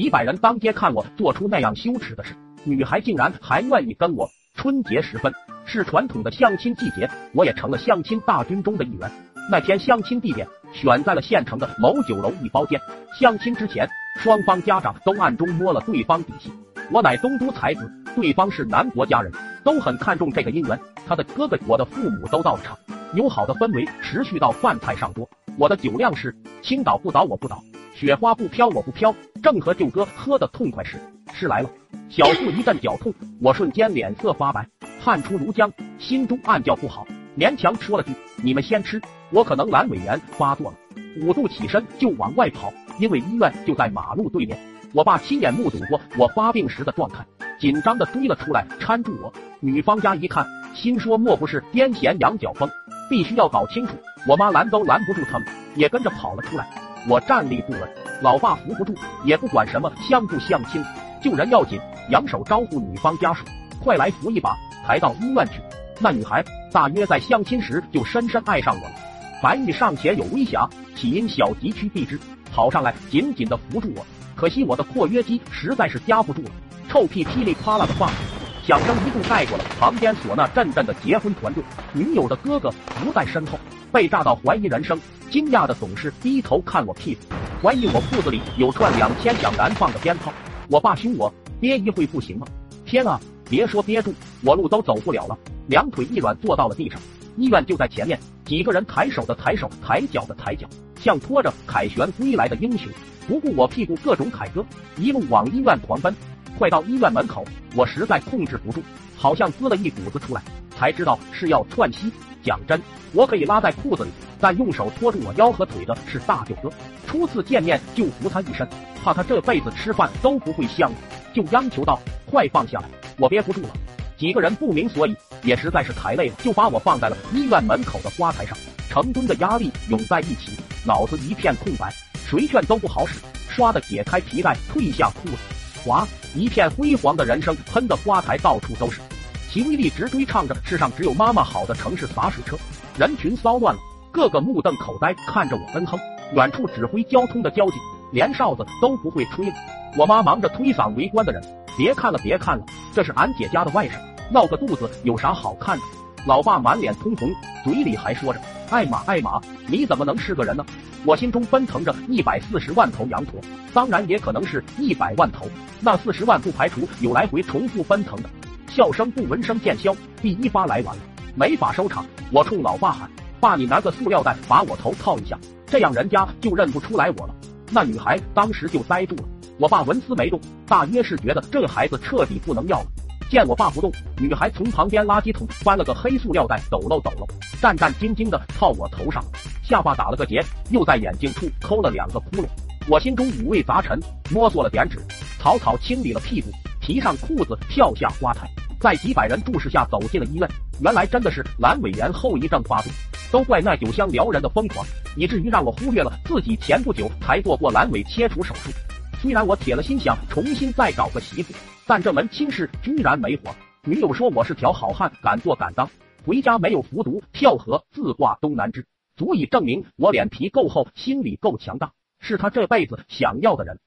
几百人当街看我做出那样羞耻的事，女孩竟然还愿意跟我。春节时分是传统的相亲季节，我也成了相亲大军中的一员。那天相亲地点选在了县城的某酒楼一包间。相亲之前，双方家长都暗中摸了对方底细。我乃东都才子，对方是南国家人，都很看重这个姻缘。他的哥哥、我的父母都到场，友好的氛围持续到饭菜上桌。我的酒量是青岛不倒我不倒，雪花不飘我不飘。正和舅哥喝得痛快时，事来了，小腹一阵绞痛，我瞬间脸色发白，汗出如浆，心中暗叫不好，勉强说了句：“你们先吃，我可能阑尾炎发作了。”五度起身就往外跑，因为医院就在马路对面。我爸亲眼目睹过我发病时的状态，紧张的追了出来搀住我。女方家一看，心说莫不是癫痫羊角风，必须要搞清楚。我妈拦都拦不住他们，也跟着跑了出来。我站立不稳，老爸扶不住，也不管什么相不相亲，救人要紧，扬手招呼女方家属，快来扶一把，抬到医院去。那女孩大约在相亲时就深深爱上我。了，白玉尚且有微瑕，岂因小疾趋避之，跑上来紧紧的扶住我。可惜我。的括约肌实在是夹不住了，臭屁噼里啪啦的放，响声一度盖过了旁边唢呐阵阵的结婚团队。女友的哥哥不在身后，被炸到怀疑人生，惊讶的总是低头看我屁股，怀疑我裤子里有串两千响燃放的鞭炮。我爸凶我，憋一会不行吗？天啊，别说憋住，我路都走不了了，两腿一软坐到了地上。医院就在前面，几个人抬手的抬手，抬脚的抬脚，像拖着凯旋归来的英雄。不顾我屁股各种凯歌，一路往医院狂奔。快到医院门口，我实在控制不住，好像滋了一股子出来，才知道是要串吸。讲真，我可以拉在裤子里，但用手托住我腰和腿的是大舅哥。初次见面就扶他一身，怕他这辈子吃饭都不会香，就央求道：“快放下来！”我憋不住了。几个人不明所以，也实在是抬累了，就把我放在了医院门口的花台上。成吨的压力涌在一起，脑子一片空白。谁劝都不好使，唰的解开皮带，褪下裤子，哗，一片辉煌的人生喷的花台到处都是。齐威利直追唱着“世上只有妈妈好”的城市洒水车，人群骚乱了，个个目瞪口呆看着我跟哼。远处指挥交通的交警连哨子都不会吹了，我妈忙着推搡围观的人，别看了别看了，这是俺姐家的外甥，闹个肚子有啥好看的？老爸满脸通红，嘴里还说着：“艾玛，艾玛，你怎么能是个人呢？”我心中奔腾着一百四十万头羊驼，当然也可能是一百万头。那四十万不排除有来回重复奔腾的。笑声不闻声渐消，第一发来晚了，没法收场。我冲老爸喊：“爸，你拿个塑料袋把我头套一下，这样人家就认不出来我了。”那女孩当时就呆住了。我爸纹丝没动，大约是觉得这孩子彻底不能要了。见我爸不动，女孩从旁边垃圾桶翻了个黑塑料袋，抖搂抖搂，战战兢兢的套我头上。下巴打了个结，又在眼睛处抠了两个窟窿。我心中五味杂陈，摸索了点纸，草草清理了屁股，提上裤子，跳下花台，在几百人注视下走进了医院。原来真的是阑尾炎后遗症发作，都怪那酒香撩人的疯狂，以至于让我忽略了自己前不久才做过阑尾切除手术。虽然我铁了心想重新再找个媳妇，但这门亲事居然没活。女友说我是条好汉，敢做敢当，回家没有服毒，跳河自挂东南枝。足以证明我脸皮够厚，心里够强大，是他这辈子想要的人。